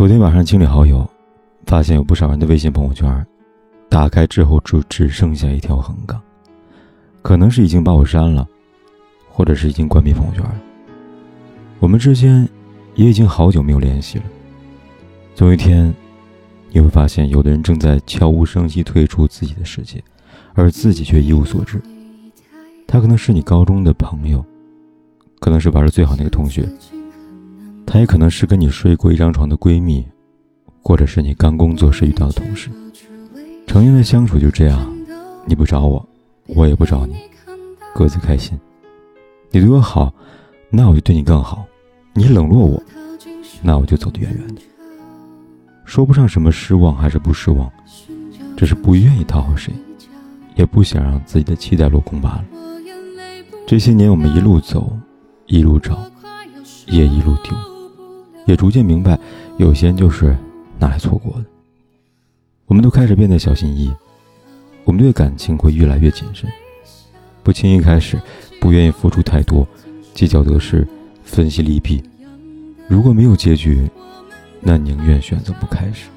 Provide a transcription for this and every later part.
昨天晚上清理好友，发现有不少人的微信朋友圈，打开之后就只剩下一条横杠，可能是已经把我删了，或者是已经关闭朋友圈了。我们之间也已经好久没有联系了。总有一天，你会发现，有的人正在悄无声息退出自己的世界，而自己却一无所知。他可能是你高中的朋友，可能是玩的最好那个同学。她也可能是跟你睡过一张床的闺蜜，或者是你刚工作时遇到的同事。成年的相处就这样，你不找我，我也不找你，各自开心。你对我好，那我就对你更好；你冷落我，那我就走得远远的。说不上什么失望还是不失望，只是不愿意讨好谁，也不想让自己的期待落空罢了。这些年我们一路走，一路找，也一路丢。也逐渐明白，有些人就是拿来错过的。我们都开始变得小心翼翼，我们对感情会越来越谨慎，不轻易开始，不愿意付出太多，计较得失，分析利弊。如果没有结局，那宁愿选择不开始。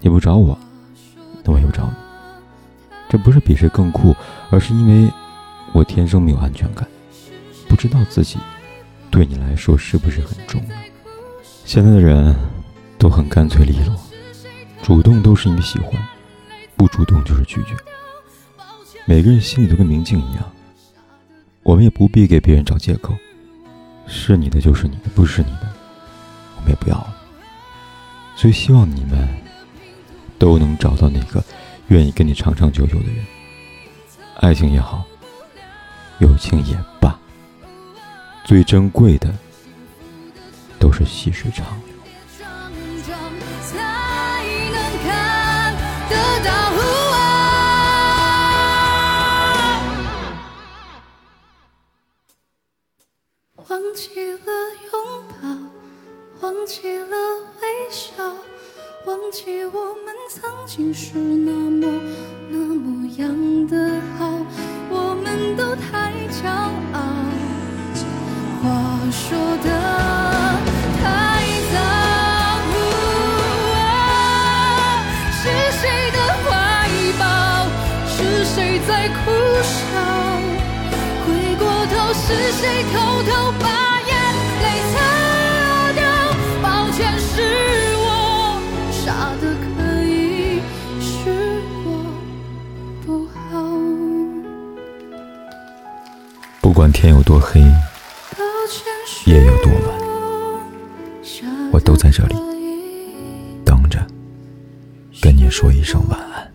你不找我，那我又找你。这不是比谁更酷，而是因为我天生没有安全感，不知道自己对你来说是不是很重要。现在的人都很干脆利落，主动都是因为喜欢，不主动就是拒绝。每个人心里都跟明镜一样，我们也不必给别人找借口，是你的就是你的，不是你的，我们也不要了。所以希望你们都能找到那个愿意跟你长长久久的人，爱情也好，友情也罢，最珍贵的。都是细水长流。忘记了拥抱，忘记了微笑，忘记我们曾经是那么那么样的好，在哭笑，回过头是谁偷偷把眼泪擦掉？抱歉，是我傻的可以，是我不好。不管天有多黑，夜有多晚，我都在这里等着，跟你说一声晚安。